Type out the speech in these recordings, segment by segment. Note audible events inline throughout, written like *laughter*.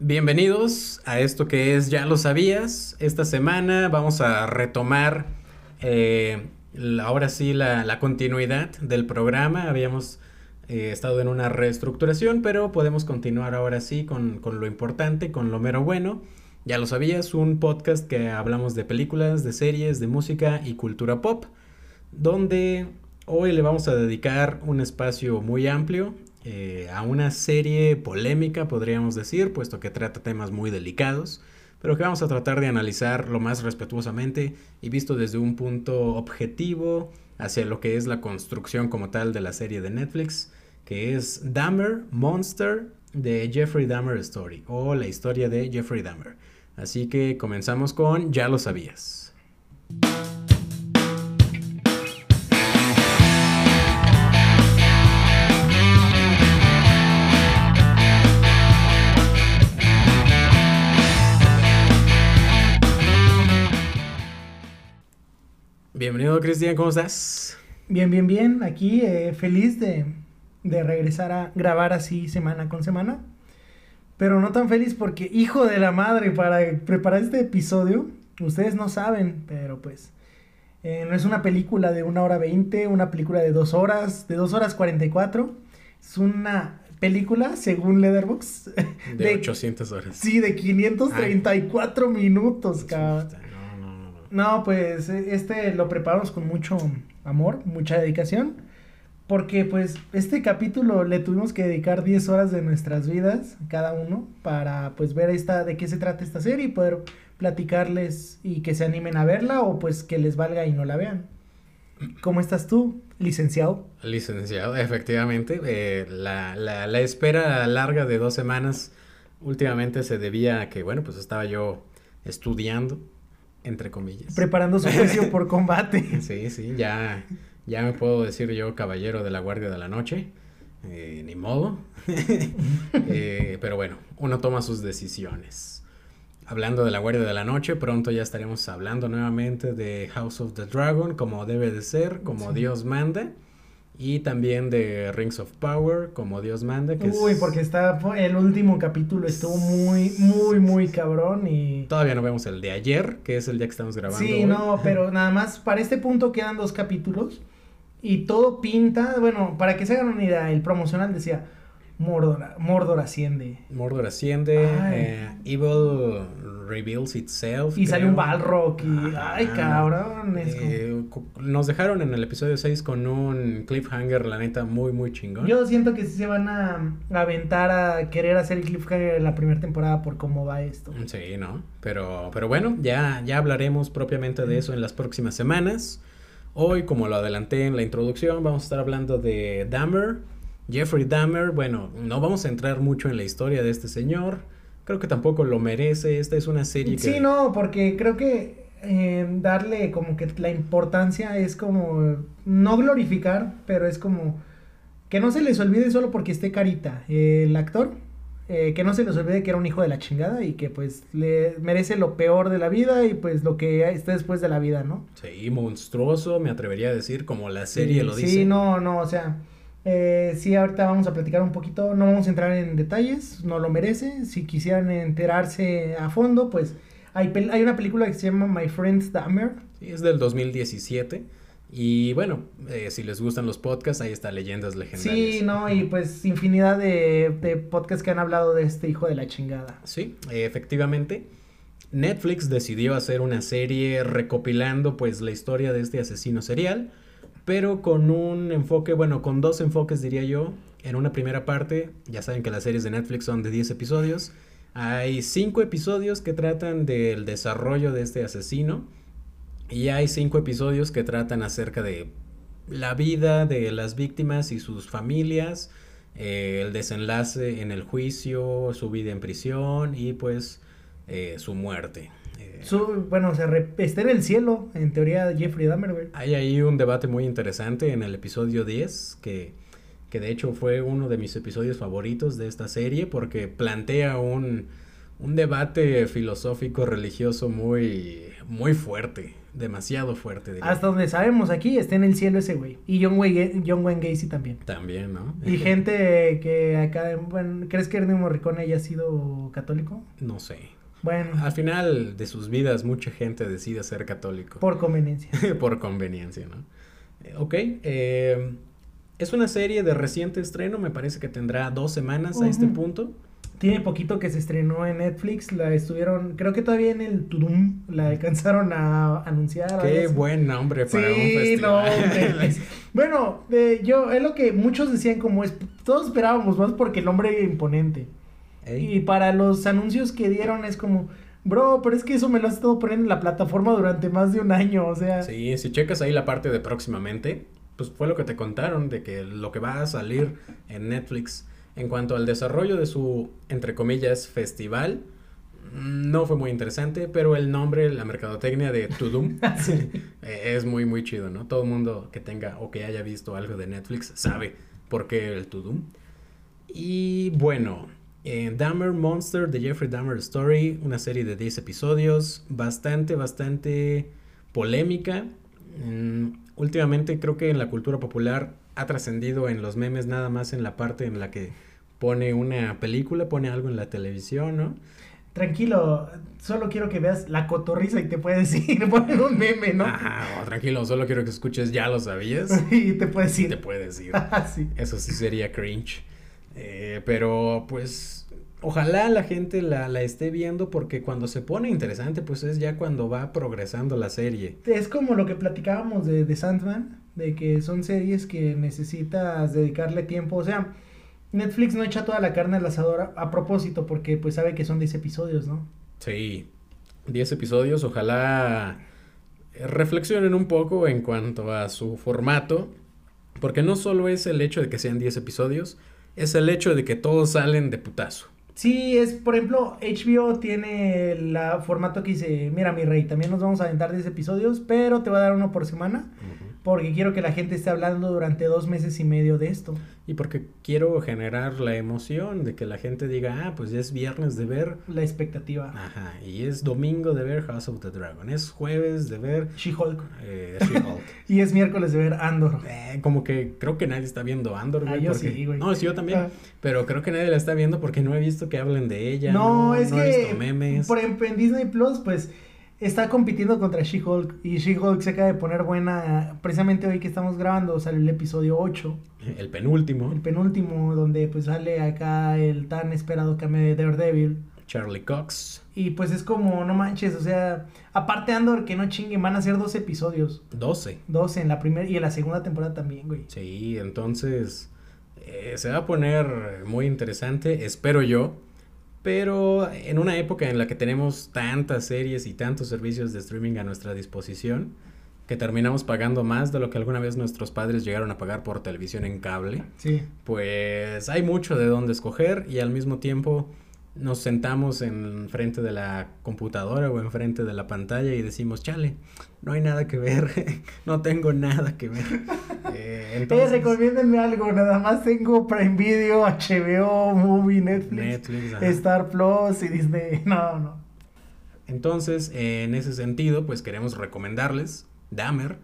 Bienvenidos a esto que es Ya lo sabías. Esta semana vamos a retomar eh, ahora sí la, continuidad del programa. Habíamos eh, estado en una reestructuración, pero podemos continuar ahora sí con, con lo importante, con lo mero bueno. Ya lo sabías, un podcast que hablamos de películas, de series, de música y cultura pop, donde hoy le vamos a dedicar un espacio muy amplio eh, a una serie polémica, podríamos decir, puesto que trata temas muy delicados, pero que vamos a tratar de analizar lo más respetuosamente y visto desde un punto objetivo hacia lo que es la construcción como tal de la serie de Netflix, que es Dahmer Monster de Jeffrey Dahmer Story, o la historia de Jeffrey Dahmer. Así que comenzamos con Ya lo sabías. Bienvenido Cristian, ¿cómo estás? Bien, bien, bien. Aquí eh, feliz de, de regresar a grabar así semana con semana pero no tan feliz porque, hijo de la madre, para preparar este episodio, ustedes no saben, pero pues, eh, no es una película de una hora veinte, una película de dos horas, de dos horas cuarenta y cuatro. Es una película, según Leatherbox. *laughs* De, de 800 horas. Sí, de 534 minutos, cabrón. No, pues, este lo preparamos con mucho amor, mucha dedicación. Porque pues este capítulo le tuvimos que dedicar 10 horas de nuestras vidas, cada uno, para pues ver esta, de qué se trata esta serie y poder platicarles y que se animen a verla o pues que les valga y no la vean. ¿Cómo estás tú, licenciado? Licenciado, efectivamente. Eh, la, la, la espera larga de dos semanas últimamente se debía a que, bueno, pues estaba yo estudiando, entre comillas. Preparando su juicio *laughs* por combate. Sí, sí, ya ya me puedo decir yo caballero de la Guardia de la Noche. Eh, ni modo. *laughs* Eh, pero bueno, uno toma sus decisiones. Hablando de la Guardia de la Noche, pronto ya estaremos hablando nuevamente de House of the Dragon, como debe de ser, como Dios manda. Y también de Rings of Power, como Dios manda. Que Uy, porque está el último capítulo estuvo muy, muy, muy cabrón y... Todavía no vemos el de ayer, que es el día que estamos grabando. Sí, no, pero *laughs* nada más para este punto quedan dos capítulos. Y todo pinta, bueno, para que se hagan una idea, el promocional decía, Mordor, Mordor asciende. Mordor asciende, eh, Evil reveals itself. Y sale un Balrog y, ay cabrón. Eh, nos dejaron en el episodio 6 con un cliffhanger, la neta, muy, muy chingón. Yo siento que sí se van a, aventar a querer hacer el cliffhanger en la primera temporada por cómo va esto. Sí, ¿no? Pero, pero bueno, ya, ya hablaremos propiamente de eso en las próximas semanas. Hoy, como lo adelanté en la introducción, vamos a estar hablando de Dahmer, Jeffrey Dahmer. Bueno, no vamos a entrar mucho en la historia de este señor. Creo que tampoco lo merece. Esta es una serie que... Sí, no, porque creo que eh, darle como que la importancia es como no glorificar, pero es como que no se les olvide solo porque esté carita. el actor eh, que no se les olvide que era un hijo de la chingada y que pues le merece lo peor de la vida y pues lo que está después de la vida, ¿no? Sí, monstruoso, me atrevería a decir, como la serie lo dice. Sí, no, no, o sea, eh, sí, ahorita vamos a platicar un poquito, no vamos a entrar en detalles, no lo merece, si quisieran enterarse a fondo, pues hay, hay una película que se llama My Friends Dahmer. Sí, es del 2017 y bueno, eh, si les gustan los podcasts, ahí está Leyendas Legendarias. Sí, no, y pues infinidad de, de podcasts que han hablado de este hijo de la chingada. Sí, efectivamente. Netflix decidió hacer una serie recopilando pues la historia de este asesino serial, pero con un enfoque, bueno, con dos enfoques diría yo. En una primera parte, ya saben que las series de Netflix son de 10 episodios. Hay 5 episodios que tratan del desarrollo de este asesino y hay cinco episodios que tratan acerca de la vida de las víctimas y sus familias, eh, el desenlace en el juicio, su vida en prisión y pues eh, su muerte. Eh, su, bueno, se está en el cielo, en teoría, Jeffrey Dahmer, Hay ahí un debate muy interesante en el episodio 10 que, que de hecho fue uno de mis episodios favoritos de esta serie porque plantea un, un debate filosófico religioso muy, muy fuerte demasiado fuerte. Hasta donde sabemos aquí, está en el cielo ese güey. Y John Wayne, John Wayne Gacy también. También, ¿no? Y gente que acá, bueno, ¿crees que Ernest Morricone haya sido católico? No sé. Bueno. Al final de sus vidas, mucha gente decide ser católico. Por conveniencia. *laughs* Por conveniencia, ¿no? Eh, ok. Eh, es una serie de reciente estreno, me parece que tendrá dos semanas a este punto. Tiene poquito que se estrenó en Netflix, la estuvieron, creo que todavía en el Tudum la alcanzaron a anunciar. Qué buen nombre para un festival. No, *laughs* bueno, yo, es lo que muchos decían como es, todos esperábamos más porque el nombre era imponente. Y para los anuncios que dieron es como, bro, pero es que eso me lo has estado poniendo en la plataforma durante más de un año, o sea. Sí, si checas ahí la parte de próximamente, pues fue lo que te contaron de que lo que va a salir en Netflix en cuanto al desarrollo de su, entre comillas, festival, no fue muy interesante, pero el nombre, la mercadotecnia de Tudum *laughs* *laughs* eh, es muy, muy chido, ¿no? Todo el mundo que tenga o que haya visto algo de Netflix sabe por qué el Tudum. Y bueno, eh, Dahmer Monster, The Jeffrey Dahmer Story, una serie de 10 episodios, bastante, bastante polémica. Mm, últimamente creo que en la cultura popular ha trascendido en los memes nada más en la parte en la que pone una película, pone algo en la televisión, ¿no? Tranquilo, solo quiero que veas la cotorriza y te puedes *laughs* ir, poner un meme, ¿no? Ajá, tranquilo, solo quiero que escuches, ya lo sabías. *laughs* y te puedes ir. te puedes ir. *laughs* Ah, sí. Eso sí sería cringe. Eh, pero pues ojalá la gente la, la, esté viendo porque cuando se pone interesante pues es ya cuando va progresando la serie. Es como lo que platicábamos de, de Sandman, de que son series que necesitas dedicarle tiempo, o sea, Netflix no echa toda la carne al asador a, propósito porque pues sabe que son 10 episodios, ¿no? Sí, 10 episodios, ojalá reflexionen un poco en cuanto a su formato, porque no solo es el hecho de que sean 10 episodios, es el hecho de que todos salen de putazo. Sí, es, por ejemplo, HBO tiene el formato que dice, mira mi rey, también nos vamos a aventar 10 episodios, pero te va a dar uno por semana porque quiero que la gente esté hablando durante dos meses y medio de esto. Y porque quiero generar la emoción de que la gente diga, ah, pues ya es viernes de ver. La expectativa. Ajá, y es domingo de ver House of the Dragon, es jueves de ver... She-Hulk. Eh, She-Hulk. *laughs* y es miércoles de ver Andor. Eh, como que creo que nadie está viendo Andor, güey. Ah, yo sí, güey. No, sí, yo también. Ah. Pero creo que nadie la está viendo porque no he visto que hablen de ella. No, es no que... He visto memes. Por ejemplo, en Disney Plus, pues está compitiendo contra She-Hulk y She-Hulk se acaba de poner buena precisamente hoy que estamos grabando sale el episodio 8 el penúltimo. El penúltimo donde pues sale acá el tan esperado cambio de Daredevil. Charlie Cox. Y pues es como no manches o sea aparte Andor que no chinguen van a ser dos episodios. 12 12 en la primera y en la segunda temporada también güey. Sí entonces eh, se va a poner muy interesante espero yo pero en una época en la que tenemos tantas series y tantos servicios de streaming a nuestra disposición, que terminamos pagando más de lo que alguna vez nuestros padres llegaron a pagar por televisión en cable, sí. pues hay mucho de dónde escoger y al mismo tiempo nos sentamos en frente de la computadora o en frente de la pantalla y decimos, chale, no hay nada que ver, *laughs* no tengo nada que ver. *laughs* Eh, entonces... recomiéndenme algo, nada más tengo Prime Video, HBO, Movie, Netflix, Star Plus y Disney, *laughs* no, no. Entonces, en ese sentido, pues queremos recomendarles Dahmer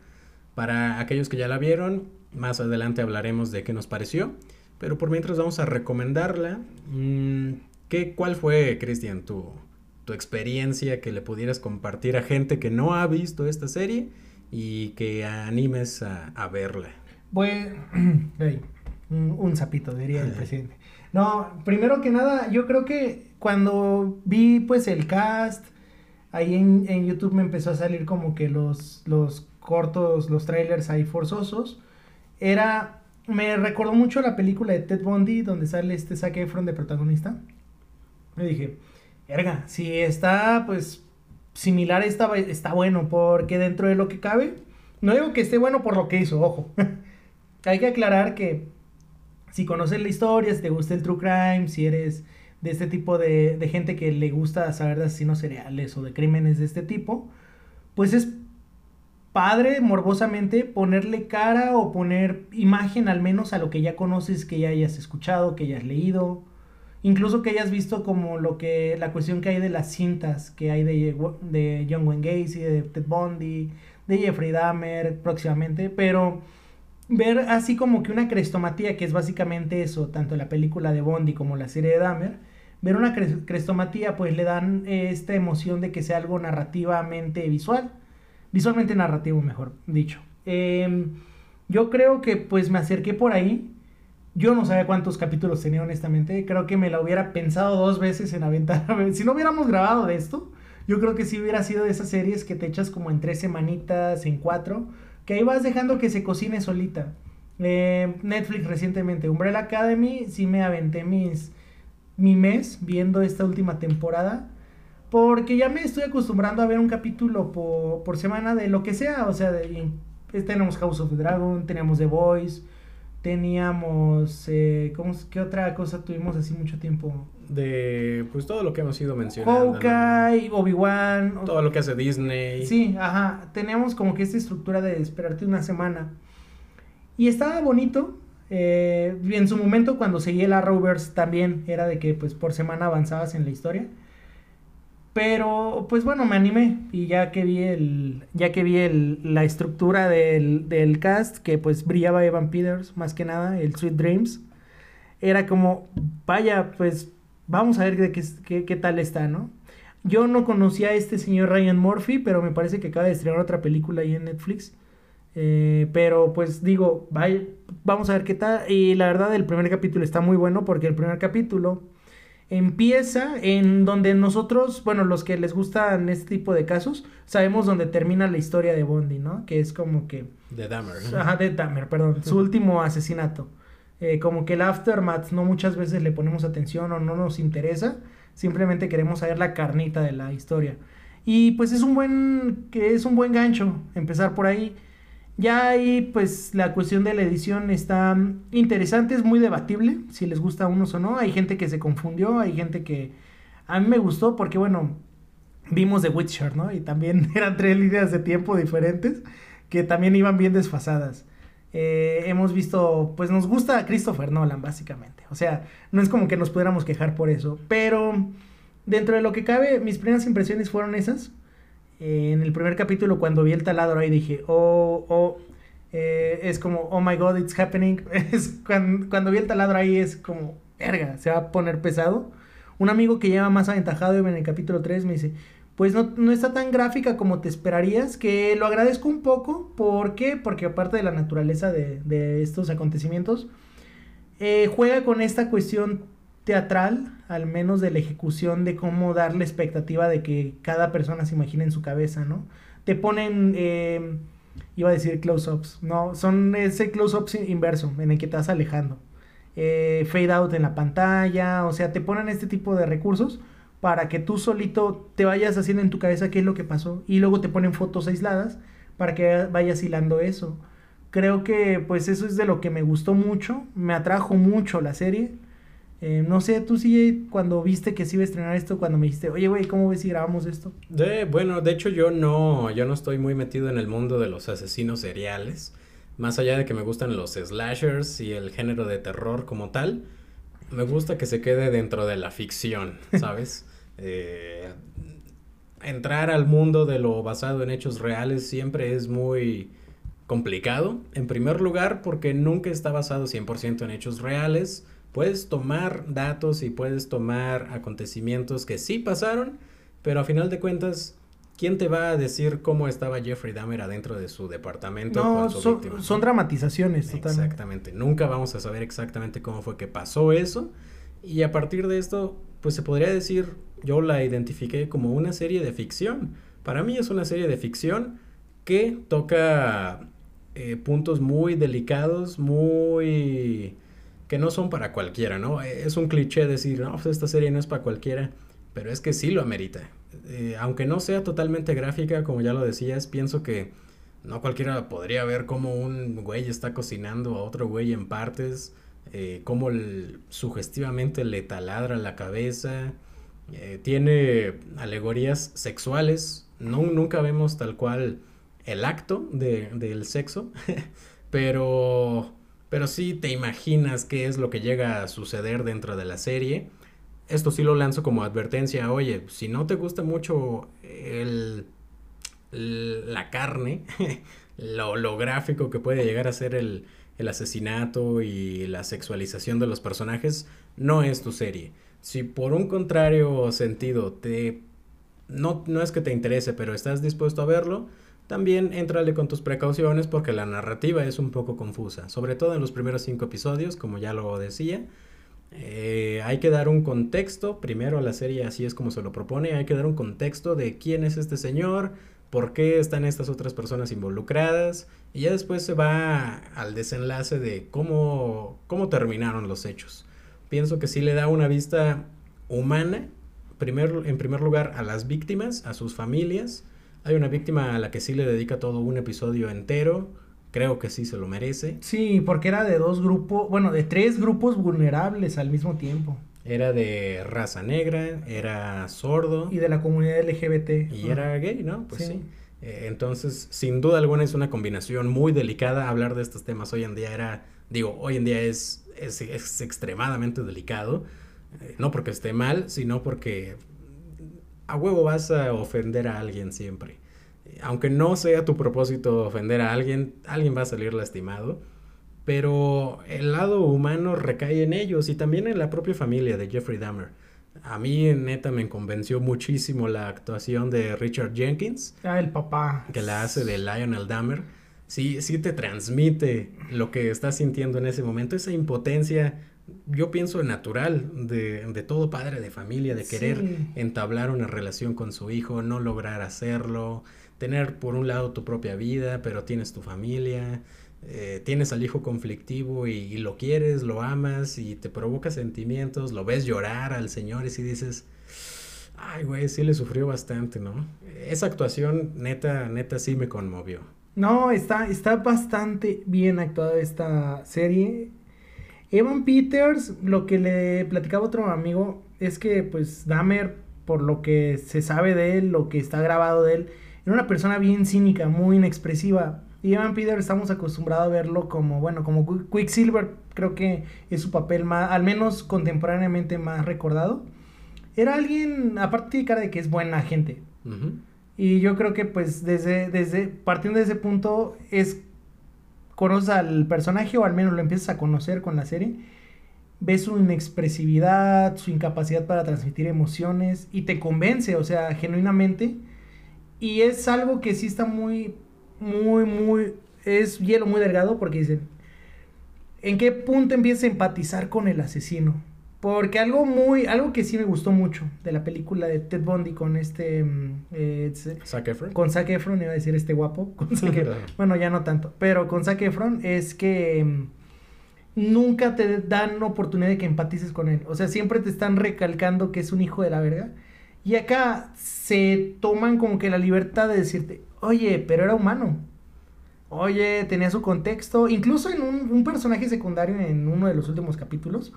para aquellos que ya la vieron. Más adelante hablaremos de qué nos pareció. Pero por mientras vamos a recomendarla. Mmm, ¿Qué, ¿Cuál fue, Cristian, tu, tu experiencia que le pudieras compartir a gente que no ha visto esta serie y que animes a, verla? Pues, *clears throat* un, sapito, diría el *laughs* presidente. No, primero que nada, yo creo que cuando vi pues el cast, ahí en, en, YouTube me empezó a salir como que los, los cortos, los trailers ahí forzosos. Era, me recordó mucho la película de Ted Bundy, donde sale este Zac Efron de protagonista. Me dije, verga, si está pues similar está, está bueno, porque dentro de lo que cabe, no digo que esté bueno por lo que hizo, ojo. *laughs* Hay que aclarar que si conoces la historia, si te gusta el true crime, si eres de este tipo de, de gente que le gusta saber de asesinos seriales o de crímenes de este tipo, pues es padre morbosamente ponerle cara o poner imagen al menos a lo que ya conoces, que ya hayas escuchado, que hayas leído Incluso que hayas visto como lo que, la cuestión que hay de las cintas que hay de, de John Wayne Gacy, de Ted Bundy, de Jeffrey Dahmer próximamente, pero ver así como que una crestomatía, que es básicamente eso, tanto la película de Bondi como la serie de Dahmer, ver una crestomatía pues le dan esta emoción de que sea algo narrativamente visual, visualmente narrativo mejor dicho. Em, yo creo que pues me acerqué por ahí yo no sabía cuántos capítulos tenía, honestamente. Creo que me la hubiera pensado dos veces en aventar. Si no hubiéramos grabado de esto, yo creo que sí hubiera sido de esas series que te echas como en tres semanitas, en cuatro, que ahí vas dejando que se cocine solita. Eh, Netflix recientemente, Umbrella Academy, sí me aventé mis, mi mes viendo esta última temporada. Porque ya me estoy acostumbrando a ver un capítulo por, por semana de lo que sea. O sea, de, tenemos House of the Dragon, tenemos The Voice Teníamos, eh, ¿cómo, ¿qué otra cosa tuvimos así mucho tiempo? De, pues todo lo que hemos ido mencionando. Hawkeye, Obi-Wan. Todo lo que hace Disney. Sí, ajá. Teníamos como que esta estructura de esperarte una semana. Y estaba bonito. Eh, en su momento cuando seguí el Arrowverse también era de que pues por semana avanzabas en la historia. Pero, pues bueno, me animé y ya que vi el, ya que vi el, la estructura del, del cast, que pues brillaba Evan Peters, más que nada, el Sweet Dreams, era como, vaya, pues vamos a ver de qué, qué, tal está, ¿no? Yo no conocía a este señor Ryan Murphy, pero me parece que acaba de estrenar otra película ahí en Netflix. Eh, pero pues digo, vaya, vamos a ver qué tal. Y la verdad, el primer capítulo está muy bueno porque el primer capítulo empieza en donde nosotros, bueno, los que les gustan este tipo de casos, sabemos dónde termina la historia de Bondi, ¿no? Que es como que... De Dahmer. Ajá, de Dahmer, perdón. su último asesinato. Eh, como que el aftermath no muchas veces le ponemos atención o no nos interesa, simplemente queremos saber la carnita de la historia. Y pues es un buen, que es un buen gancho empezar por ahí. Ya ahí, pues, la cuestión de la edición está interesante, es muy debatible, si les gusta a unos o no. Hay gente que se confundió, hay gente que... A mí me gustó porque, bueno, vimos The Witcher, ¿no? Y también *laughs* eran tres líneas de tiempo diferentes que también iban bien desfasadas. Eh, hemos visto, pues nos gusta Christopher Nolan, básicamente. O sea, no es como que nos pudiéramos quejar por eso. Pero dentro de lo que cabe, mis primeras impresiones fueron esas en el primer capítulo cuando vi el taladro ahí dije, oh, oh, eh, es como, oh my god, it's happening. *laughs* Es cuando, vi el taladro ahí es como, verga, se va a poner pesado. Un amigo que lleva más aventajado en el capítulo 3 me dice, pues no, no, está tan gráfica como te esperarías, que lo agradezco un poco. ¿Por qué? Porque aparte de la naturaleza de, de estos acontecimientos, eh, juega con esta cuestión teatral, al menos de la ejecución de cómo dar la expectativa de que cada persona se imagine en su cabeza, ¿no? Te ponen, eh, iba a decir close-ups, no, son ese close-ups inverso, en el que te vas alejando. Eh, fade out en la pantalla, o sea, te ponen este tipo de recursos para que tú solito te vayas haciendo en tu cabeza qué es lo que pasó y luego te ponen fotos aisladas para que vayas hilando eso. Creo que pues eso es de lo que me gustó mucho, me atrajo mucho la serie eh, no sé, tú sí, cuando viste que se iba a estrenar esto, cuando me dijiste, oye, güey, ¿cómo ves si grabamos esto? De, bueno, de hecho yo no, yo no estoy muy metido en el mundo de los asesinos seriales. Más allá de que me gustan los slashers y el género de terror como tal, me gusta que se quede dentro de la ficción, *laughs* ¿sabes? eh, entrar al mundo de lo basado en hechos reales siempre es muy complicado. En primer lugar, porque nunca está basado 100% en hechos reales Puedes tomar datos y puedes tomar acontecimientos que sí pasaron, pero a final de cuentas, ¿quién te va a decir cómo estaba Jeffrey Dahmer adentro de su departamento? No, son, son, dramatizaciones, totalmente. Exactamente. Nunca vamos a saber exactamente cómo fue que pasó eso. Y a partir de esto, pues se podría decir, yo la identifiqué como una serie de ficción. Para mí es una serie de ficción que toca eh, puntos muy delicados, muy que no son para cualquiera, ¿no? Es un cliché decir, no, pues esta serie no es para cualquiera, pero es que sí lo amerita. Eh, aunque no sea totalmente gráfica, como ya lo decías, pienso que no cualquiera podría ver cómo un güey está cocinando a otro güey en partes, eh, cómo sugestivamente le taladra la cabeza, eh, tiene alegorías sexuales, no, nunca vemos tal cual el acto de, del sexo, *laughs* pero pero sí te imaginas qué es lo que llega a suceder dentro de la serie. esto sí lo lanzo como advertencia, oye, si no te gusta mucho el, la carne, *laughs* lo, lo, gráfico que puede llegar a ser el, el asesinato y la sexualización de los personajes, no es tu serie. Si por un contrario sentido te no, no es que te interese, pero estás dispuesto a verlo, también entrale con tus precauciones porque la narrativa es un poco confusa, sobre todo en los primeros cinco episodios, como ya lo decía. Eh, hay que dar un contexto, primero a la serie así es como se lo propone, hay que dar un contexto de quién es este señor, por qué están estas otras personas involucradas, y ya después se va al desenlace de cómo, cómo terminaron los hechos. Pienso que sí le da una vista humana en primer lugar a las víctimas, a sus familias. Hay una víctima a la que sí le dedica todo un episodio entero. Creo que sí se lo merece. Sí, porque era de dos grupos, bueno, de tres grupos vulnerables al mismo tiempo. Era de raza negra, era sordo. Y de la comunidad LGBT. Y era gay, ¿no? Pues sí. Eh, entonces, sin duda alguna es una combinación muy delicada. Hablar de estos temas hoy en día era, digo, hoy en día es, es, es extremadamente delicado. Eh, no porque esté mal, sino porque a huevo vas a ofender a alguien siempre. Aunque no sea tu propósito ofender a alguien, alguien va a salir lastimado. Pero el lado humano recae en ellos y también en la propia familia de Jeffrey Dahmer. A mí, neta, me convenció muchísimo la actuación de Richard Jenkins. Ah, el papá. Que la hace de Lionel Dahmer. Sí, sí te transmite lo que estás sintiendo en ese momento, esa impotencia yo pienso natural de, de, todo padre de familia, de querer entablar una relación con su hijo, no lograr hacerlo, tener por un lado tu propia vida, pero tienes tu familia, eh, tienes al hijo conflictivo y, lo quieres, lo amas y te provoca sentimientos, lo ves llorar al Señor y si dices, ay güey, sí le sufrió bastante, ¿no? Esa actuación neta, neta sí me conmovió. No, está, está bastante bien actuada esta serie Evan Peters, lo que le platicaba otro amigo es que pues Dahmer, por lo que se sabe de él, lo que está grabado de él, era una persona bien cínica, muy inexpresiva. Y Evan Peters estamos acostumbrados a verlo como, bueno, como Quicksilver, creo que es su papel más, al menos contemporáneamente más recordado. Era alguien, aparte de cara de que es buena gente. Y yo creo que pues desde, desde, partiendo de ese punto, es conoces al personaje o al menos lo empiezas a conocer con la serie, ves su inexpresividad, su incapacidad para transmitir emociones y te convence, o sea, genuinamente. Y es algo que sí está muy, muy, muy, es hielo muy delgado porque dicen, ¿en qué punto empiezas a empatizar con el asesino? Porque algo muy, algo que sí me gustó mucho de la película de Ted Bundy con este... Mm, eh, Zac Efron. Con Zac Efron, iba a decir este guapo. *laughs* Con *laughs* bueno, ya no tanto. Pero con Zac Efron es que mm, nunca te dan oportunidad de que empatices con él. O sea, siempre te están recalcando que es un hijo de la verga. Y acá se toman como que la libertad de decirte, oye, pero era humano. Oye, tenía su contexto. Incluso en un, un personaje secundario en uno de los últimos capítulos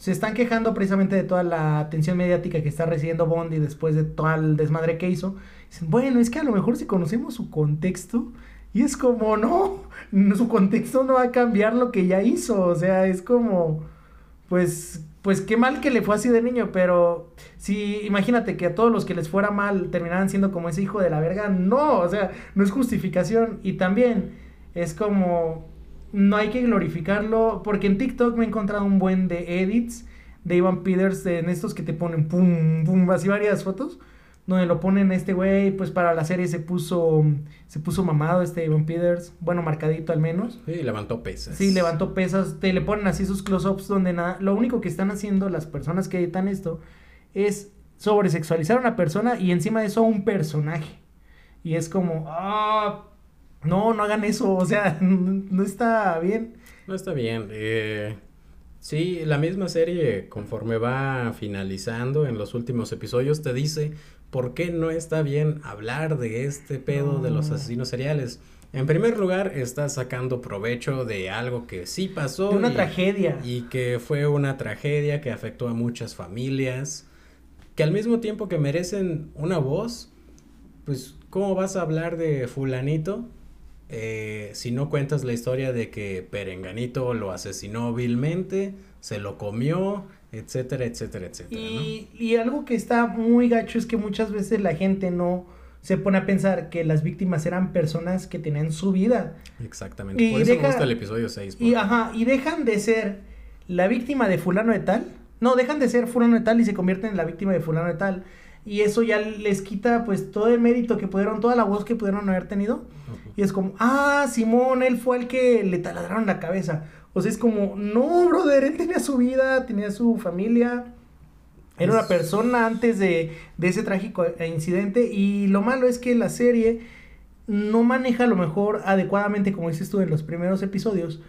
se están quejando precisamente de toda la atención mediática que está recibiendo Bondi después de todo el desmadre que hizo. Dicen, bueno, es que a lo mejor si conocemos su contexto, y es como, no, su contexto no va a cambiar lo que ya hizo, o sea, es como, pues, pues qué mal que le fue así de niño, pero si imagínate que a todos los que les fuera mal terminaran siendo como ese hijo de la verga, no, o sea, no es justificación, y también es como, no hay que glorificarlo, porque en TikTok me he encontrado un buen de edits de Ivan Peters, en estos que te ponen pum, pum, así varias fotos, donde lo ponen este güey, pues para la serie se puso, se puso mamado este Ivan Peters, bueno, marcadito al menos. Sí, levantó pesas. Sí, levantó pesas, te le ponen así sus close-ups donde nada, lo único que están haciendo las personas que editan esto es sobresexualizar a una persona y encima de eso un personaje. Y es como, ah, no, no hagan eso, o sea, *laughs* no está bien. No está bien. Eh, sí, la misma serie, conforme va finalizando en los últimos episodios, te dice por qué no está bien hablar de este pedo de los asesinos seriales. En primer lugar, está sacando provecho de algo que sí pasó. De una tragedia. Y que fue una tragedia que afectó a muchas familias. Que al mismo tiempo que merecen una voz, pues, ¿cómo vas a hablar de fulanito eh, si no cuentas la historia de que Perenganito lo asesinó vilmente, se lo comió etcétera, etcétera, etcétera. Y, y algo que está muy gacho es que muchas veces la gente no se pone a pensar que las víctimas eran personas que tenían su vida. Exactamente. Y Por eso me gusta el episodio 6. Y, ajá, y dejan de ser la víctima de fulano de tal. No, dejan de ser fulano de tal y se convierten en la víctima de fulano de tal. Y eso ya les quita pues todo el mérito que pudieron, toda la voz que pudieron haber tenido. Y es como, ah, Simón, él fue el que le taladraron la cabeza. O sea, es como, no, brother, él tenía su vida, tenía su familia. Era una persona antes de, de ese trágico incidente. Y lo malo es que la serie no maneja a lo mejor adecuadamente, como dices tú en los primeros episodios,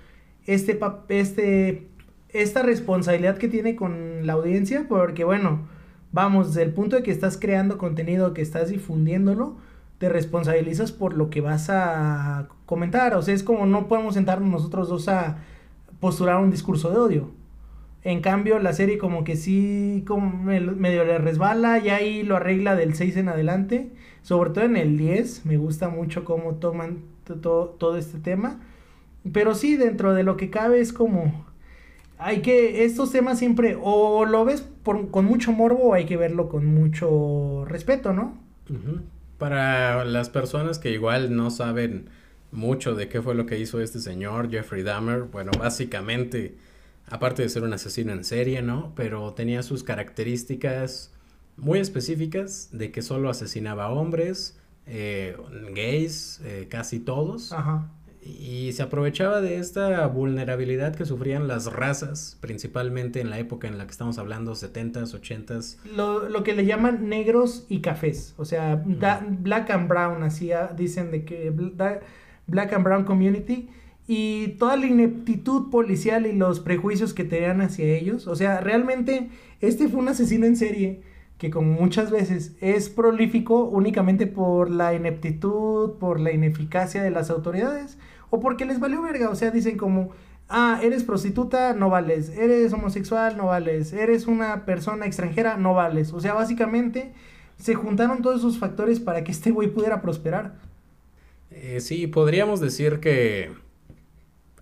este, este, esta responsabilidad que tiene con la audiencia. Porque bueno, vamos, desde el punto de que estás creando contenido, que estás difundiéndolo, te responsabilizas por lo que vas a comentar. O sea, es como no podemos sentarnos nosotros dos a postular un discurso de odio. En cambio, la serie como que sí, como medio le resbala y ahí lo arregla del 6 en adelante. Sobre todo en el 10, me gusta mucho cómo toman todo este tema. Pero sí, dentro de lo que cabe es como... Hay que, estos temas siempre, o lo ves con mucho morbo o hay que verlo con mucho respeto, ¿no? Para las personas que igual no saben mucho de qué fue lo que hizo este señor, Jeffrey Dahmer, bueno, básicamente, aparte de ser un asesino en serie, ¿no? Pero tenía sus características muy específicas de que solo asesinaba hombres, eh, gays, eh, casi todos. Ajá. Y se aprovechaba de esta vulnerabilidad que sufrían las razas, principalmente en la época en la que estamos hablando, 70s, 80s. Lo, lo que le llaman negros y cafés, o sea, black and brown, así ah, dicen de que black and brown community y toda la ineptitud policial y los prejuicios que tenían hacia ellos. O sea, realmente este fue un asesino en serie que como muchas veces es prolífico únicamente por la ineptitud, por la ineficacia de las autoridades o porque les valió verga. O sea, dicen como, ah, eres prostituta, no vales, eres homosexual, no vales, eres una persona extranjera, no vales. O sea, básicamente se juntaron todos esos factores para que este güey pudiera prosperar. Eh, sí, podríamos decir que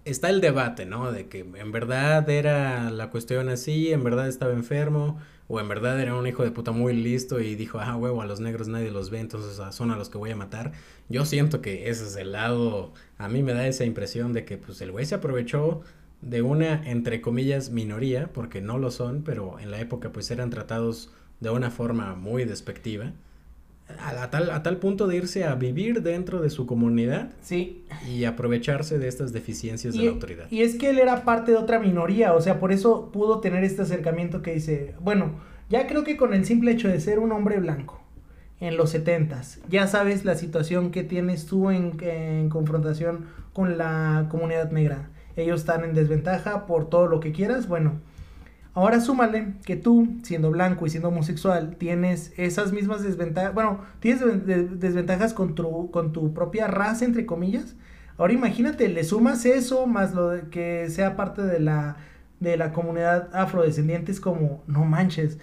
está el debate, ¿no? De que en verdad era la cuestión así, en verdad estaba enfermo, o en verdad era un hijo de puta muy listo y dijo, ah, huevo, a los negros nadie los ve, entonces son a los que voy a matar. Yo siento que ese es el lado, a mí me da esa impresión de que pues el güey se aprovechó de una, entre comillas, minoría, porque no lo son, pero en la época pues eran tratados de una forma muy despectiva a, tal, a tal punto de irse a vivir dentro de su comunidad. Sí. Y aprovecharse de estas deficiencias de la autoridad. Y es que él era parte de otra minoría, o sea, por eso pudo tener este acercamiento que dice, bueno, ya creo que con el simple hecho de ser un hombre blanco en los setentas, ya sabes la situación que tienes tú en, en confrontación con la comunidad negra. Ellos están en desventaja por todo lo que quieras, bueno Ahora súmale que tú, siendo blanco y siendo homosexual, tienes esas mismas desventajas, bueno, tienes desventajas con tu, con tu propia raza, entre comillas. Ahora imagínate, le sumas eso, más lo de que sea parte de la, de la comunidad afrodescendiente, es como, no manches.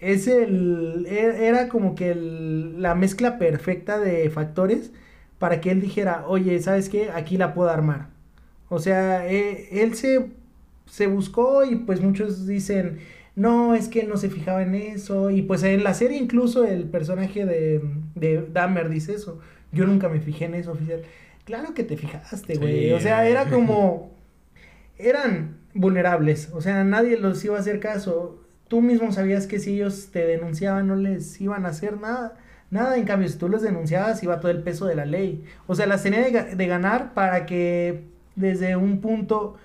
Es el, e, era como que la mezcla perfecta de factores para que él dijera, oye, ¿sabes qué? Aquí la puedo armar. O sea, e, él se se buscó y pues muchos dicen, no, es que él no se fijaba en eso. Y pues en la serie incluso el personaje de, de Dahmer dice eso. Yo nunca me fijé en eso, oficial. Claro que te fijaste, güey. O sea, era como... *laughs* Eran vulnerables. O sea, nadie los iba a hacer caso. Tú mismo sabías que si ellos te denunciaban no les iban a hacer nada. Nada, en cambio, si tú los denunciabas iba todo el peso de la ley. O sea, las tenía de, de ganar para que desde un punto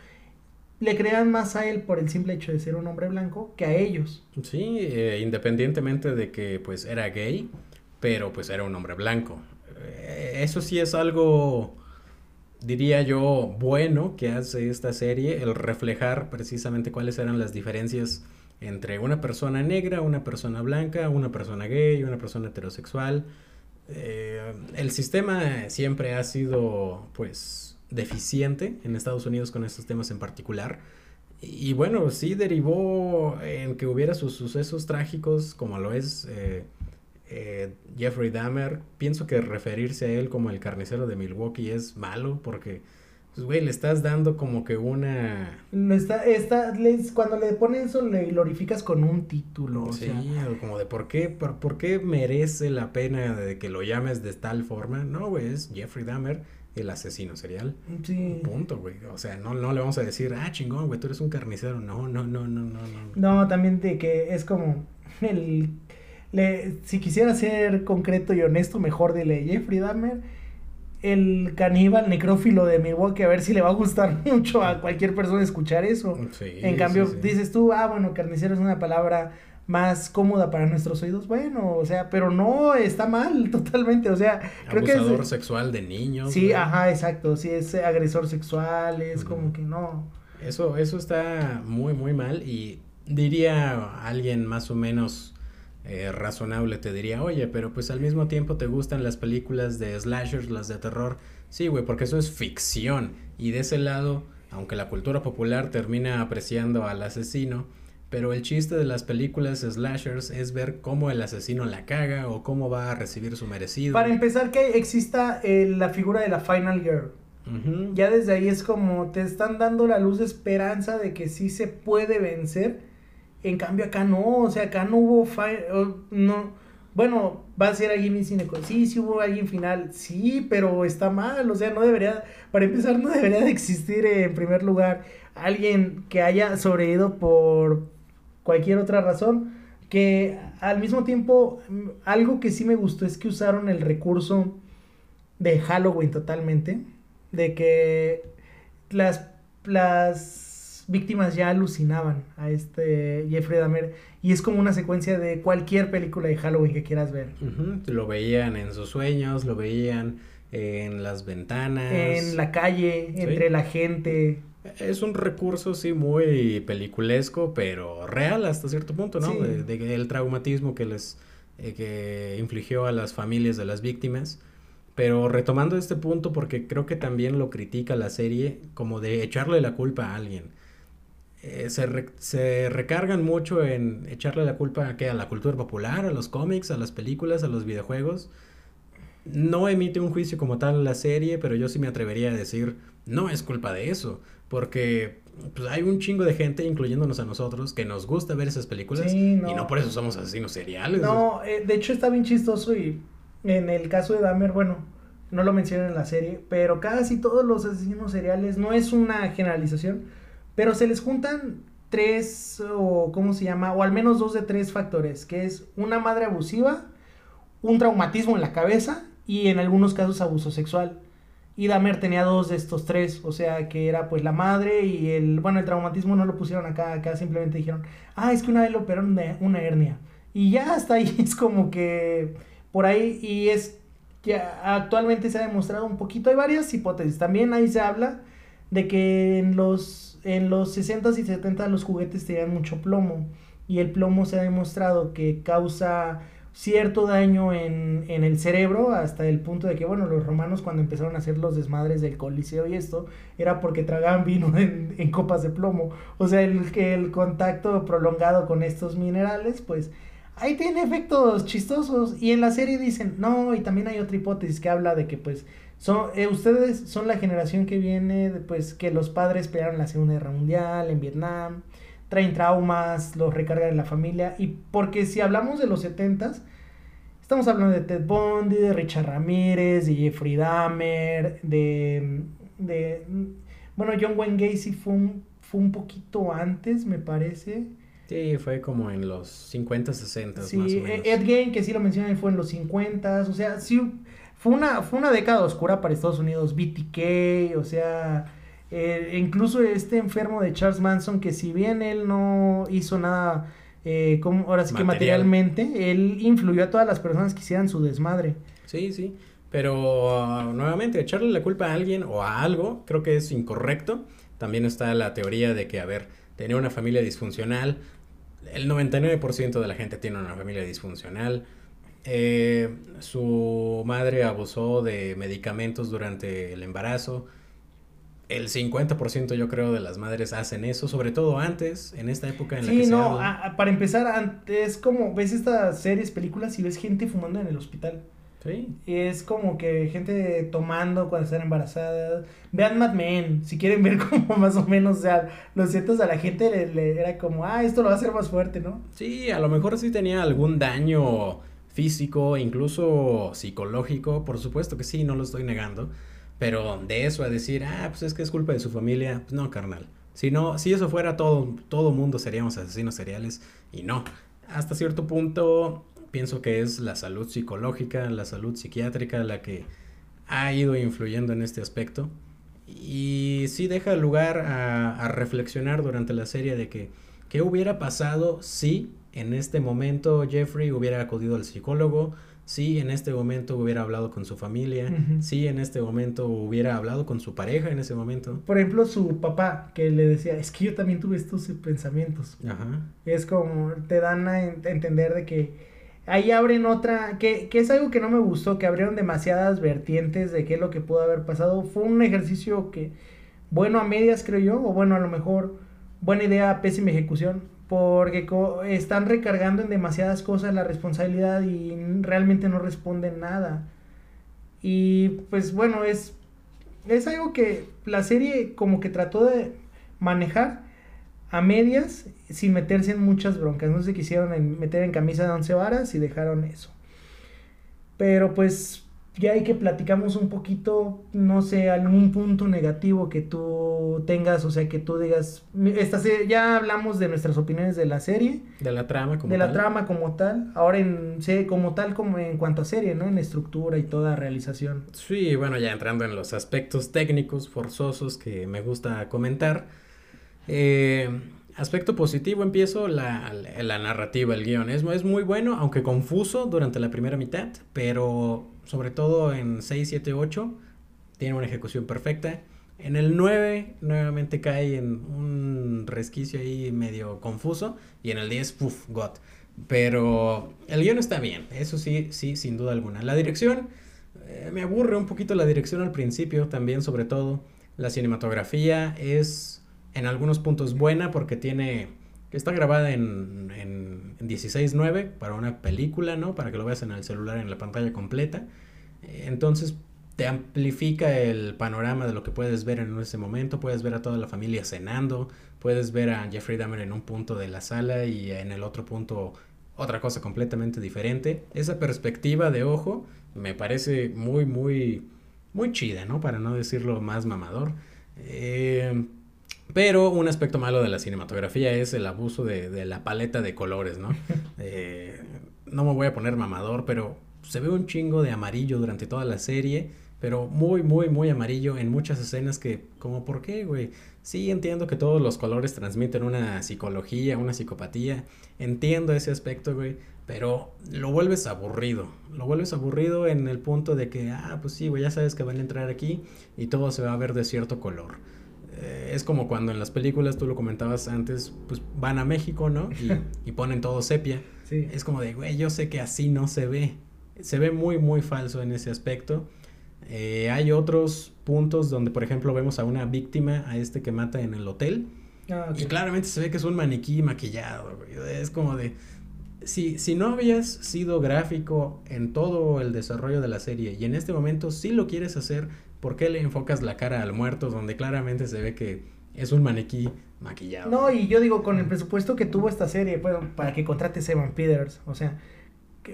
le crean más a él por el simple hecho de ser un hombre blanco que a ellos. Sí, eh, independientemente de que pues era gay, pero pues era un hombre blanco. Eh, eso sí es algo, diría yo, bueno que hace esta serie, el reflejar precisamente cuáles eran las diferencias entre una persona negra, una persona blanca, una persona gay, una persona heterosexual. Eh, el sistema siempre ha sido pues deficiente en Estados Unidos con estos temas en particular. Y bueno, sí derivó en que hubiera sus sucesos trágicos como lo es eh, eh, Jeffrey Dahmer. Pienso que referirse a él como el carnicero de Milwaukee es malo porque pues, güey, le estás dando como que una... No está, está, cuando le pones eso, le glorificas con un título. Sí, o como de por qué, por, qué merece la pena de que lo llames de tal forma. No, güey, es Jeffrey Dahmer, el asesino serial. Sí. Punto, güey. O sea, no, no le vamos a decir, ah, chingón, güey, tú eres un carnicero. No, no, no, no, no, no. No, también de que es como el... Le, si quisiera ser concreto y honesto, mejor dile Jeffrey Dahmer el caníbal necrófilo de Milwaukee, a ver si le va a gustar *laughs* mucho a cualquier persona escuchar eso. en cambio, dices tú, ah, bueno, carnicero es una palabra más cómoda para nuestros oídos. Bueno, o sea, pero no está mal *laughs* totalmente, o sea, creo que es sexual de niños. Sí, ajá, exacto, sí es agresor sexual, es como que no. Eso eso está muy muy mal y diría alguien más o menos eh, razonable te diría, oye, pero pues al mismo tiempo te gustan las películas de slashers, las de terror. Sí, güey, porque eso es ficción. Y de ese lado, aunque la cultura popular termina apreciando al asesino, pero el chiste de las películas slashers es ver cómo el asesino la caga o cómo va a recibir su merecido. Para empezar, que exista eh, la figura de la Final Girl. Ya desde ahí es como te están dando la luz de esperanza de que sí se puede vencer en cambio acá no, o sea, acá no hubo no, bueno, va a ser alguien en cine, sí, sí hubo alguien final, sí, pero está mal, o sea, no debería, para empezar, no debería de existir en primer lugar alguien que haya sobrevivido por cualquier otra razón, que al mismo tiempo, algo que sí me gustó es que usaron el recurso de Halloween totalmente, de que las, las víctimas ya alucinaban a este Jeffrey Dahmer y es como una secuencia de cualquier película de Halloween que quieras ver. Lo veían en sus sueños, lo veían en las ventanas. En la calle, entre la gente. Es un recurso, sí, muy peliculesco, pero real hasta cierto punto, ¿no? De, el traumatismo que les eh, que infligió a las familias de las víctimas. Pero retomando este punto, porque creo que también lo critica la serie, como de echarle la culpa a alguien. Eh, se, se, recargan mucho en echarle la culpa a, a la cultura popular, a los cómics, a las películas, a los videojuegos. No emite un juicio como tal la serie, pero yo sí me atrevería a decir, no es culpa de eso, porque pues, hay un chingo de gente, incluyéndonos a nosotros, que nos gusta ver esas películas y no por eso somos asesinos seriales. No, eh, de hecho está bien chistoso y en el caso de Dahmer, bueno, no lo mencionan en la serie, pero casi todos los asesinos seriales, no es una generalización, pero se les juntan tres, o ¿cómo se llama? O al menos dos de tres factores, que es una madre abusiva, un traumatismo en la cabeza y en algunos casos abuso sexual. Y Damer tenía dos de estos tres, o sea que era pues la madre y el, bueno, el traumatismo no lo pusieron acá, acá simplemente dijeron, ah, es que una vez le operaron de una hernia. Y ya hasta ahí *laughs* es como que por ahí, y es que actualmente se ha demostrado un poquito, hay varias hipótesis, también ahí se habla de que en los en los 60s y 70 los juguetes tenían mucho plomo y el plomo se ha demostrado que causa cierto daño en, el cerebro hasta el punto de que, bueno, los romanos cuando empezaron a hacer los desmadres del coliseo y esto, era porque tragaban vino *laughs* en, copas de plomo. O sea, el, el contacto prolongado con estos minerales, pues ahí tiene efectos chistosos. Y en la serie dicen, no, y también hay otra hipótesis que habla de que pues son, eh, ustedes son la generación que viene, pues que los padres pelearon la Segunda Guerra Mundial en Vietnam, traen traumas, los recargan en la familia. Y porque si hablamos de los setentas, estamos hablando de Ted Bundy, de Richard Ramírez, de Jeffrey Dahmer, de, de bueno, John Wayne Gacy fue un, fue un poquito antes, me parece. Sí, fue como en los 50, 60. Sí, más o menos. Ed Gein, que sí lo mencioné, fue en los 50. O sea, sí, fue una, fue una década oscura para Estados Unidos, BTK, o sea, eh, incluso este enfermo de Charles Manson, que si bien él no hizo nada, eh, como, ahora sí que materialmente, él influyó a todas las personas que hicieran su desmadre. Sí, sí, pero uh, nuevamente, echarle la culpa a alguien o a algo, creo que es incorrecto. También está la teoría de que, a ver, tenía una familia disfuncional, el 99% de la gente tiene una familia disfuncional eh, su madre abusó de medicamentos durante el embarazo. El 50% yo creo de las madres hacen eso, sobre todo antes, en esta época en la que no, para empezar, antes como ves estas series, películas y ves gente fumando en el hospital. Sí. Es como que gente tomando cuando están embarazadas. Vean Mad Men, si quieren ver *laughs* como más o menos, o sea, los ciertos a la gente le, era como, ah, esto lo va a hacer más fuerte, ¿no? Sí, a lo mejor sí tenía algún daño físico, incluso psicológico, por supuesto que sí, no lo estoy negando. Pero de eso a decir, ah, pues es que es culpa de su familia, pues no, carnal. Si no, si eso fuera todo, todo mundo seríamos asesinos seriales y no. Hasta cierto punto pienso que es la salud psicológica, la salud psiquiátrica la que ha ido influyendo en este aspecto. Y sí deja lugar a, reflexionar durante la serie de que qué hubiera pasado si en este momento Jeffrey hubiera acudido al psicólogo, si en este momento hubiera hablado con su familia, si en este momento hubiera hablado con su pareja en ese momento. Por ejemplo, su papá que le decía, es que yo también tuve estos pensamientos. Ajá. Es como, te dan a entender de que ahí abren otra, que, que, es algo que no me gustó, que abrieron demasiadas vertientes de qué es lo que pudo haber pasado. Fue un ejercicio que, bueno a medias creo yo, o bueno a lo mejor buena idea, pésima ejecución, porque están recargando en demasiadas cosas la responsabilidad y realmente no responden nada. Y pues bueno, es, es algo que la serie como que trató de manejar a medias sin meterse en muchas broncas. No se quisieron meter en camisa de once varas y dejaron eso. Pero pues ya hay que platicamos un poquito, no sé, algún punto negativo que tú tengas, o sea, que tú digas, esta ya hablamos de nuestras opiniones de la serie. De la trama como de tal. De la trama como tal. Ahora en como tal como en cuanto a serie, ¿no? En estructura y toda realización. Sí, bueno, ya entrando en los aspectos técnicos forzosos que me gusta comentar. Eh, aspecto positivo, empiezo la, la, narrativa, el guion. Es, es, muy bueno, aunque confuso durante la primera mitad, pero sobre todo en 6, 7, 8 tiene una ejecución perfecta. En el 9 nuevamente cae en un resquicio ahí medio confuso y en el 10, puff, God. Pero el guion está bien, eso sí, sí, sin duda alguna. La dirección, eh, me aburre un poquito la dirección al principio también, sobre todo. La cinematografía es en algunos puntos buena porque tiene está grabada en, en, 16.9 para una película, ¿no? Para que lo veas en el celular en la pantalla completa. Entonces te amplifica el panorama de lo que puedes ver en ese momento. Puedes ver a toda la familia cenando, puedes ver a Jeffrey Dahmer en un punto de la sala y en el otro punto otra cosa completamente diferente. Esa perspectiva de ojo me parece muy, muy, muy chida, ¿no? Para no decirlo más mamador. Eh, pero un aspecto malo de la cinematografía es el abuso de, la paleta de colores, ¿no? *laughs* Eh, no me voy a poner mamador, pero se ve un chingo de amarillo durante toda la serie, pero muy, muy, muy amarillo en muchas escenas que, como, ¿por qué, güey? Sí, entiendo que todos los colores transmiten una psicología, una psicopatía, entiendo ese aspecto, güey, pero lo vuelves aburrido, lo vuelves aburrido en el punto de que, ah, pues sí, güey, ya sabes que van a entrar aquí y todo se va a ver de cierto color. Eh, es como cuando en las películas, tú lo comentabas antes, pues van a México, ¿no? Y, *laughs* ponen todo sepia. Es como de, güey, yo sé que así no se ve. Se ve muy, muy falso en ese aspecto. Eh, hay otros puntos donde, por ejemplo, vemos a una víctima, a este que mata en el hotel. Ah, y claramente se ve que es un maniquí maquillado, Es como de... Si, si no habías sido gráfico en todo el desarrollo de la serie y en este momento sí lo quieres hacer, ¿por qué le enfocas la cara al muerto donde claramente se ve que es un maniquí maquillado? No, y yo digo, con el presupuesto que tuvo esta serie, bueno, para que contrates Evan Peters, o sea,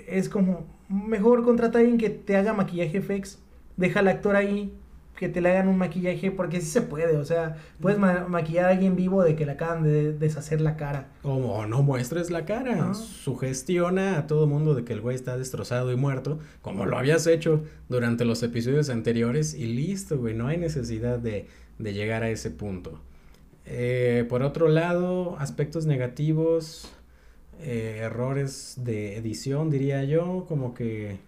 es como, mejor contrata a alguien que te haga maquillaje FX, deja al actor ahí, que te le hagan un maquillaje, porque sí se puede, o sea, puedes maquillar a alguien vivo de que le acaban de deshacer la cara. Como no muestres la cara, sugestiona a todo mundo de que el güey está destrozado y muerto, como lo habías hecho durante los episodios anteriores, y listo, güey, no hay necesidad de, de llegar a ese punto. Eh, por otro lado, aspectos negativos, eh, errores de edición, diría yo, como que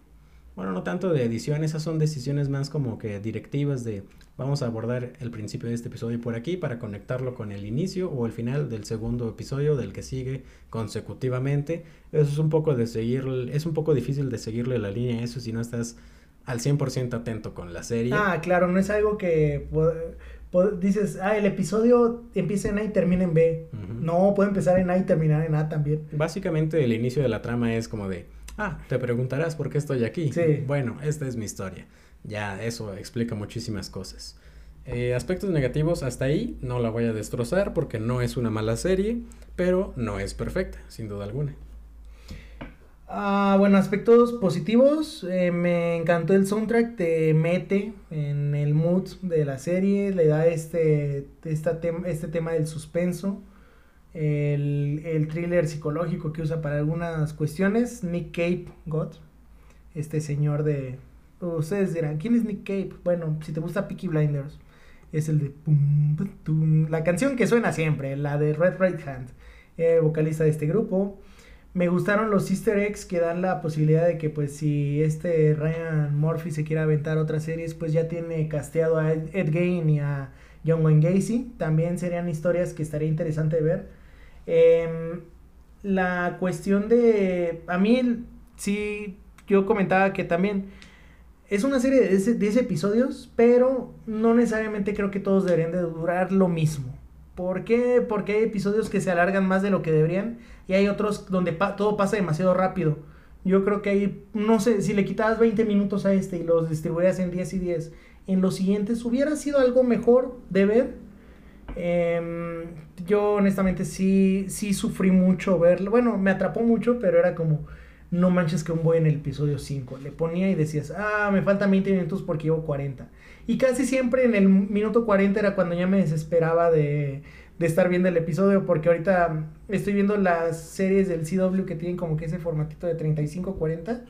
bueno, no tanto de edición, esas son decisiones más como que directivas de vamos a abordar el principio de este episodio por aquí para conectarlo con el inicio o el final del segundo episodio del que sigue consecutivamente. Eso es un poco de seguir, es un poco difícil de seguirle la línea a eso si no estás al 100% atento con la serie. Ah, claro, no es algo que dices, ah, el episodio empieza en A y termina en B. No, puede empezar en A y terminar en A también. Básicamente el inicio de la trama es como de Ah, te preguntarás por qué estoy aquí. Sí. Bueno, esta es mi historia. Ya, eso explica muchísimas cosas. Eh, aspectos negativos hasta ahí no la voy a destrozar porque no es una mala serie, pero no es perfecta, sin duda alguna. Ah, bueno, aspectos positivos. Eh, me encantó el soundtrack, te mete en el mood de la serie, le da este, este tema del suspenso, el, el, thriller psicológico que usa para algunas cuestiones. Nick Cave, God, este señor de... Ustedes dirán, ¿quién es Nick Cave? Bueno, si te gusta Peaky Blinders, es el de... la canción que suena siempre, la de Red Right Hand, eh, vocalista de este grupo. Me gustaron los easter eggs que dan la posibilidad de que pues si este Ryan Murphy se quiere aventar otras series, pues ya tiene casteado a Ed, Gein y a John Wayne Gacy. También serían historias que estaría interesante ver. Em, la cuestión de... A mí sí, yo comentaba que también es una serie de 10 episodios, pero no necesariamente creo que todos deberían de durar lo mismo. ¿Por qué? Porque hay episodios que se alargan más de lo que deberían y hay otros donde todo pasa demasiado rápido. Yo creo que hay, no sé, si le quitabas 20 minutos a este y los distribuías en 10 y 10, en los siguientes hubiera sido algo mejor de ver. Em, yo honestamente sí, sí sufrí mucho verlo. Bueno, me atrapó mucho, pero era como, no manches que un voy en el episodio 5. Le ponía y decías, ah, me faltan 20 minutos porque llevo 40. Y casi siempre en el minuto 40 era cuando ya me desesperaba de, de estar viendo el episodio, porque ahorita estoy viendo las series del CW que tienen como que ese formatito de 35-40.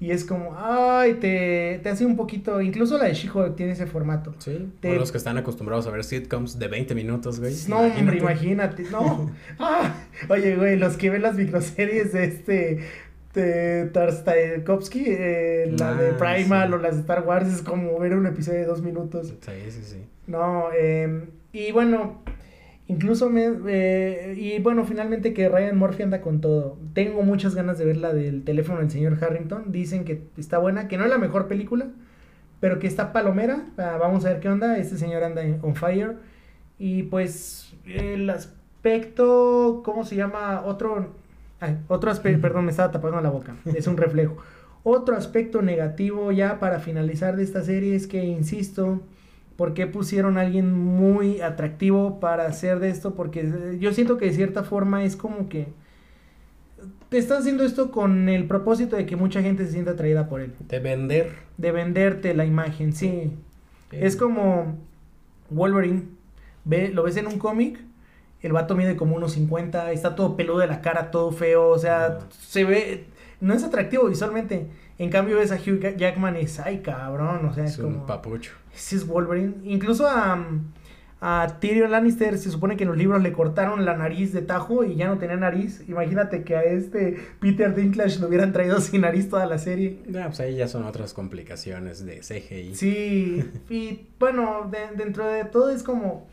Y es como, ay, te, te, hace un poquito. Incluso la de She-Hulk tiene ese formato. Sí. los que están acostumbrados a ver sitcoms de 20 minutos, güey. No, imagínate. imagínate. No. *laughs* ah, oye, güey, los que ven las microseries de este de Tarstakovsky, eh, la de ah, Primal o las de Star Wars, es como ver un episodio de dos minutos. Sí, sí, sí. No, eh, y bueno, incluso me. Eh, y bueno, finalmente que Ryan Murphy anda con todo. Tengo muchas ganas de ver la del teléfono del señor Harrington. Dicen que está buena, que no es la mejor película, pero que está palomera. Ah, vamos a ver qué onda. Este señor anda on fire. Y pues, el aspecto, ¿cómo se llama? Otro otro aspecto, perdón, me estaba tapando la boca, es un reflejo. Otro aspecto negativo ya para finalizar de esta serie es que, insisto, ¿por qué pusieron a alguien muy atractivo para hacer de esto? Porque yo siento que de cierta forma es como que te estás haciendo esto con el propósito de que mucha gente se sienta atraída por él. De vender. De venderte la imagen, sí. Es como Wolverine. Ve, lo ves en un cómic el vato mide como unos 50, está todo peludo de la cara, todo feo, o sea, se ve, no es atractivo visualmente. En cambio ves a Hugh Jackman y es, ay cabrón, o sea, es, como... un papucho. Ese es Wolverine. Incluso a, a Tyrion Lannister se supone que en los libros le cortaron la nariz de tajo y ya no tenía nariz. Imagínate que a este Peter Dinklage lo hubieran traído sin nariz toda la serie. Ya, pues ahí ya son otras complicaciones de CGI. Sí, y bueno, dentro de todo es como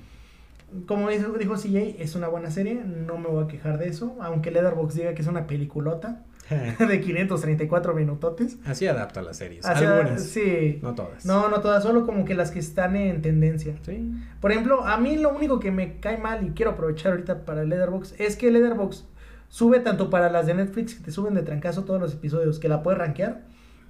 como dijo, dijo CJ, es una buena serie, no me voy a quejar de eso, aunque Leatherbox diga que es una peliculota *laughs* de 534 minutotes. Así adapta las series. Algunas. Sí. No todas. No, no todas, solo como que las que están en tendencia. Sí. Por ejemplo, a mí lo único que me cae mal y quiero aprovechar ahorita para Leatherbox es que Leatherbox sube tanto para las de Netflix que te suben de trancazo todos los episodios, que la puedes rankear,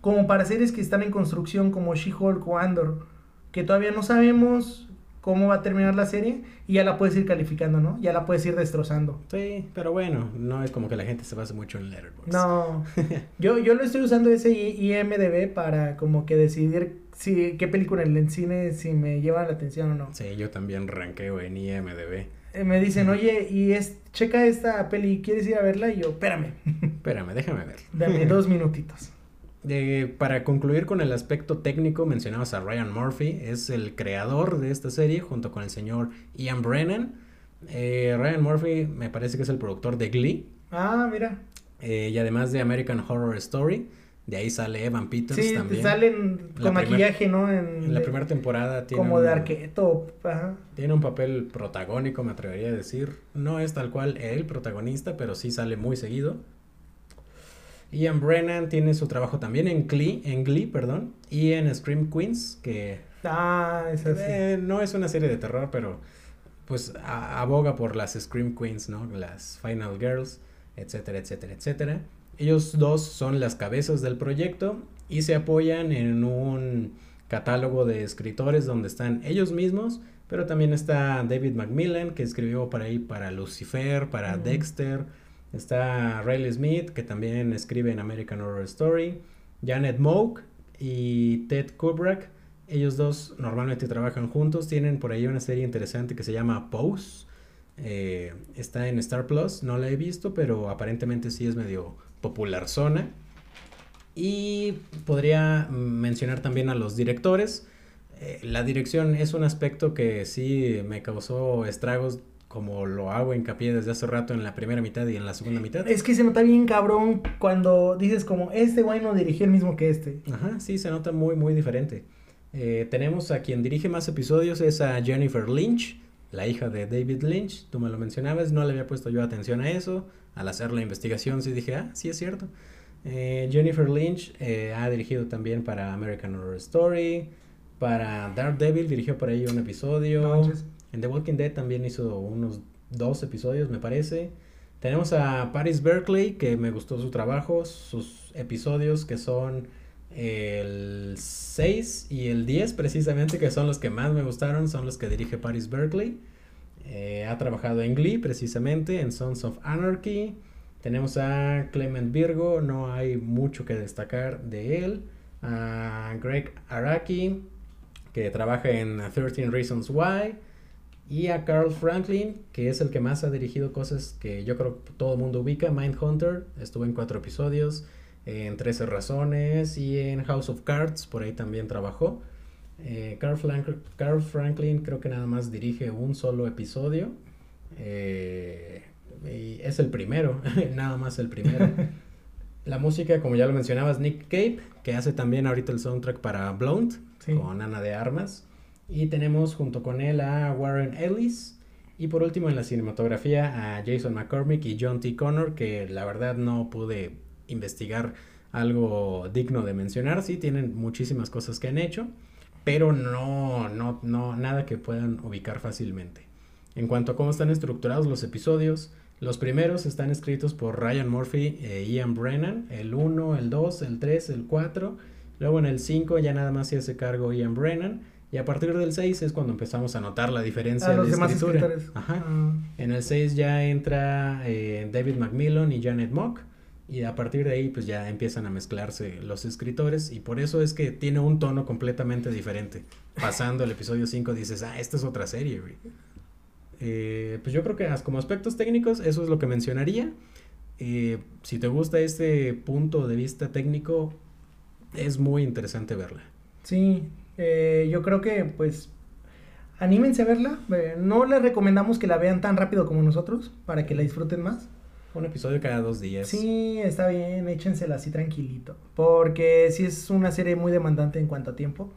como para series que están en construcción como She-Hulk o Andor, que todavía no sabemos cómo va a terminar la serie y ya la puedes ir calificando, ¿no? Ya la puedes ir destrozando. Sí, pero bueno, no es como que la gente se base mucho en Letterboxd. No, *laughs* yo, yo lo estoy usando ese IMDB para como que decidir si qué película en el cine si me lleva la atención o no. Sí, yo también ranqueo en IMDB. Eh, me dicen, *laughs* oye, y es, checa esta peli, ¿quieres ir a verla? Y yo, espérame. *laughs* espérame, déjame ver. Dame dos minutitos para concluir con el aspecto técnico, mencionabas a Ryan Murphy, es el creador de esta serie junto con el señor Ian Brennan. Eh, Ryan Murphy me parece que es el productor de Glee. Ah, mira. Eh, y además de American Horror Story. De ahí sale Evan Peters sí, también. salen con maquillaje, ¿no? En, la primera temporada tiene. Como de arqueto. Tiene un papel protagónico, me atrevería a decir. No es tal cual el protagonista, pero sí sale muy seguido. Ian Brennan tiene su trabajo también en Glee, en Glee, perdón, y en Scream Queens, que ah, es así. Eh, no es una serie de terror, pero pues aboga por las Scream Queens, ¿no? Las Final Girls, etcétera, etcétera, etcétera. Ellos dos son las cabezas del proyecto y se apoyan en un catálogo de escritores donde están ellos mismos, pero también está David Macmillan, que escribió para ahí para Lucifer, para Dexter. Está Riley Smith, que también escribe en American Horror Story. Janet Moak y Ted Kubrick. Ellos dos normalmente trabajan juntos. Tienen por ahí una serie interesante que se llama Pose. Eh, está en Star Plus. No la he visto, pero aparentemente sí es medio popular zona. Y podría mencionar también a los directores. Eh, la dirección es un aspecto que sí me causó estragos como lo hago hincapié desde hace rato en la primera mitad y en la segunda mitad. Es que se nota bien cabrón cuando dices como este güey no dirigió el mismo que este. Ajá, sí, se nota muy, muy diferente. Eh, tenemos a quien dirige más episodios, es a Jennifer Lynch, la hija de David Lynch. Tú me lo mencionabas, no le había puesto yo atención a eso. Al hacer la investigación sí dije, ah, sí es cierto. Eh, Jennifer Lynch eh, ha dirigido también para American Horror Story, para Daredevil dirigió por ahí un episodio. En The Walking Dead también hizo unos dos episodios, me parece. Tenemos a Paris Berkeley, que me gustó su trabajo, sus episodios que son el 6 y el 10 precisamente, que son los que más me gustaron, son los que dirige Paris Berkeley. Eh, ha trabajado en Glee precisamente, en Sons of Anarchy. Tenemos a Clement Virgo, no hay mucho que destacar de él. A Greg Araki, que trabaja en 13 Reasons Why. Y a Carl Franklin, que es el que más ha dirigido cosas que yo creo que todo el mundo ubica. Mindhunter, estuvo en cuatro episodios, en 13 razones y en House of Cards, por ahí también trabajó. Eh, Carl, Franklin creo que nada más dirige un solo episodio. Eh, y es el primero, *laughs* nada más el primero. *laughs* La música, como ya lo mencionabas, Nick Cave, que hace también ahorita el soundtrack para Blonde, con Ana de Armas. Y tenemos junto con él a Warren Ellis. Y por último en la cinematografía a Jason McCormick y John T. Connor, que la verdad no pude investigar algo digno de mencionar. Sí, tienen muchísimas cosas que han hecho, pero no, no, no, nada que puedan ubicar fácilmente. En cuanto a cómo están estructurados los episodios, los primeros están escritos por Ryan Murphy e Ian Brennan, el 1, el 2, el 3, el 4. Luego en el 5 ya nada más se hace cargo Ian Brennan. Y a partir del 6 es cuando empezamos a notar la diferencia de escritura. Ajá. Ah. En el 6 ya entra eh, David Macmillan y Janet Mock. Y a partir de ahí pues ya empiezan a mezclarse los escritores y por eso es que tiene un tono completamente diferente. Pasando el episodio 5 dices, ah, esta es otra serie, eh, pues yo creo que como aspectos técnicos eso es lo que mencionaría. Eh, si te gusta este punto de vista técnico, es muy interesante verla. Sí, eh, yo creo que pues anímense a verla. Eh, no les recomendamos que la vean tan rápido como nosotros para que la disfruten más. Un episodio cada dos días. Sí, está bien, échensela así tranquilito. Porque si es una serie muy demandante en cuanto a tiempo.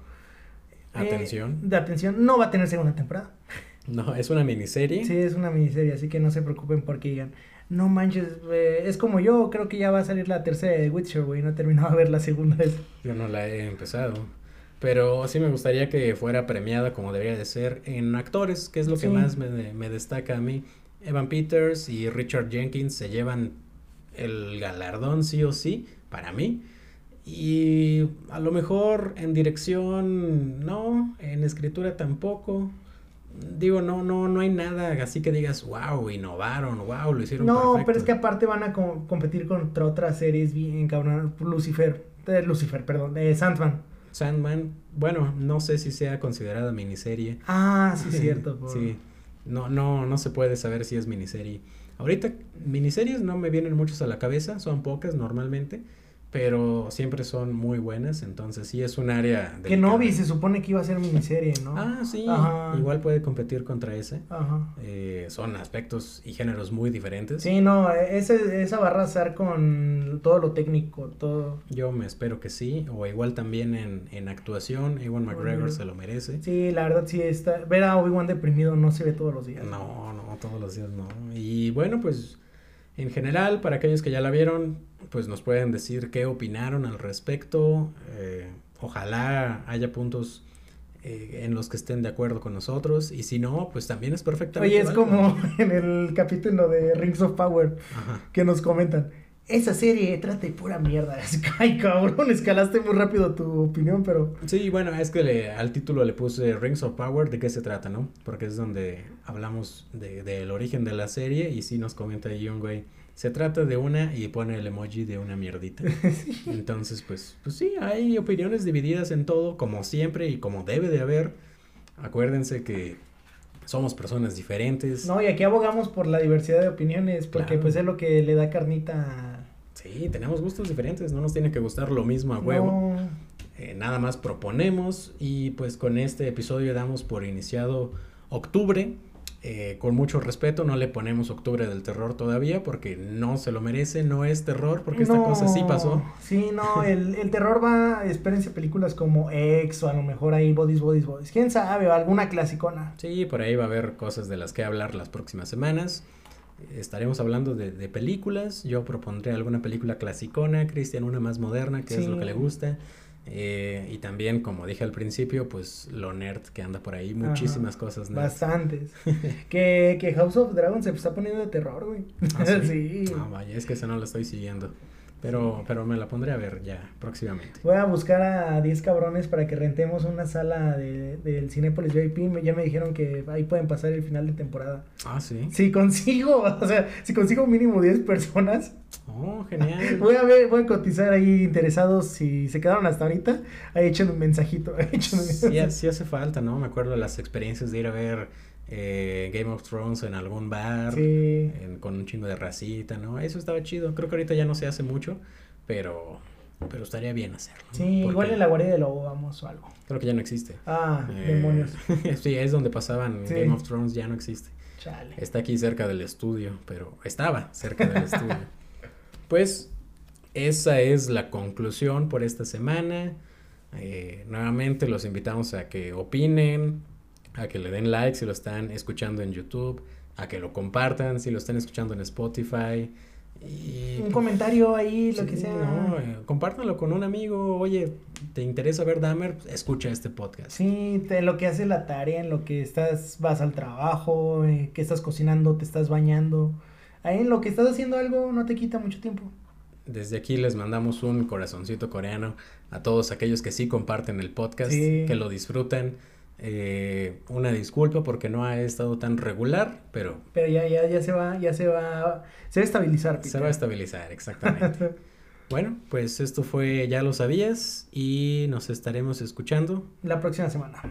Eh, atención. de atención, no va a tener segunda temporada. *laughs* No, es una miniserie. Sí, es una miniserie, así que no se preocupen porque digan, no manches, es como yo, creo que ya va a salir la tercera de Witcher, güey, no he terminado de ver la segunda vez. Yo no la he empezado. Pero sí me gustaría que fuera premiada como debería de ser en actores, que es lo que más me, me, destaca a mí. Evan Peters y Richard Jenkins se llevan el galardón sí o sí, para mí. Y a lo mejor en dirección no, en escritura tampoco. Digo, no, no, no hay nada así que digas, wow, innovaron, wow, lo hicieron. No, pero es que aparte van a competir contra otras series bien cabrón. Lucifer, de Lucifer, perdón, de Sandman. Sandman, bueno, no sé si sea considerada miniserie. Ah, sí, *laughs* cierto. Sí, no, no, no se puede saber si es miniserie. Ahorita miniseries no me vienen muchos a la cabeza, son pocas normalmente pero siempre son muy buenas, entonces sí es un área... Que Novi se supone que iba a ser miniserie, ¿no? Ah, sí, igual puede competir contra ese. Ajá. Eh, son aspectos y géneros muy diferentes. Sí, no, ese, esa va a arrasar con todo lo técnico, todo. Yo me espero que sí, o igual también en, en actuación, Ewan McGregor se lo merece. Sí, la verdad sí está, ver a Obi-Wan deprimido no se ve todos los días. No, no, todos los días no. Y bueno, pues en general, para aquellos que ya la vieron, pues nos pueden decir qué opinaron al respecto. Eh, ojalá haya puntos eh, en los que estén de acuerdo con nosotros y si no, pues también es perfectamente. Oye, es como *laughs* en el capítulo de Rings of Power que nos comentan. Esa serie trata de pura mierda. *laughs* Ay, cabrón, escalaste muy rápido tu opinión, pero... Sí, bueno, es que le, al título le puse Rings of Power, ¿de qué se trata, no? Porque es donde hablamos del de, origen de la serie y sí nos comenta ahí un güey. Se trata de una y pone el emoji de una mierdita. *laughs* Entonces, pues, pues sí, hay opiniones divididas en todo, como siempre y como debe de haber. Acuérdense que somos personas diferentes. No, y aquí abogamos por la diversidad de opiniones, porque pues es lo que le da carnita. Sí, tenemos gustos diferentes, no nos tiene que gustar lo mismo a huevo. Eh, nada más proponemos y pues con este episodio damos por iniciado octubre eh, con mucho respeto, no le ponemos Octubre del Terror todavía porque no se lo merece, no es terror porque esta cosa sí pasó. Sí, no, el, el terror va, espérense películas como X o a lo mejor ahí Bodies, Bodies, Bodies, quién sabe, o alguna clasicona. Sí, por ahí va a haber cosas de las que hablar las próximas semanas. Estaremos hablando de, de películas, yo propondré alguna película clasicona, Cristian una más moderna, que es lo que le gusta. Eh, y también, como dije al principio, pues lo nerd que anda por ahí, muchísimas cosas Bastantes. *laughs* que, que House of Dragons se está poniendo de terror, güey. ¿Ah, sí? *laughs* sí. vaya, es que eso no lo estoy siguiendo. Pero, pero me la pondré a ver ya próximamente. Voy a buscar a 10 cabrones para que rentemos una sala de, del Cinépolis VIP. Ya me dijeron que ahí pueden pasar el final de temporada. Ah, sí. Si consigo, *laughs* o sea, si consigo mínimo 10 personas. Oh, genial. Voy a ver, voy a cotizar ahí interesados. Si se quedaron hasta ahorita, ahí echen un mensajito. *laughs* Ahí echen un mensajito. Sí, sí hace falta, ¿no? Me acuerdo de las experiencias de ir a ver eh, Game of Thrones en algún bar, con un chingo de racita, ¿no? Eso estaba chido. Creo que ahorita ya no se hace mucho, pero, pero estaría bien hacerlo. Sí, igual en la guardia de lobo vamos o algo. Creo que ya no existe. Ah, eh, demonios. *laughs* sí, es donde pasaban Game of Thrones, ya no existe. Chale. Está aquí cerca del estudio, pero estaba cerca del estudio. *laughs* Pues esa es la conclusión por esta semana. Eh, nuevamente los invitamos a que opinen, a que le den like si lo están escuchando en YouTube, a que lo compartan si lo están escuchando en Spotify. Y, un comentario ahí, lo que sea. No, eh, compártanlo con un amigo. Oye, ¿te interesa ver Dahmer? Escucha este podcast. Sí, te, lo que hace la tarea, en lo que estás, vas al trabajo, eh, que estás cocinando, te estás bañando. Ahí en lo que estás haciendo algo no te quita mucho tiempo. Desde aquí les mandamos un corazoncito coreano a todos aquellos que sí comparten el podcast, que lo disfrutan eh, una disculpa porque no ha estado tan regular, pero... Pero ya, ya, ya se va, ya se va, se va a estabilizar. Se va a estabilizar, exactamente. *laughs* bueno, pues esto fue Ya lo sabías y nos estaremos escuchando. La próxima semana.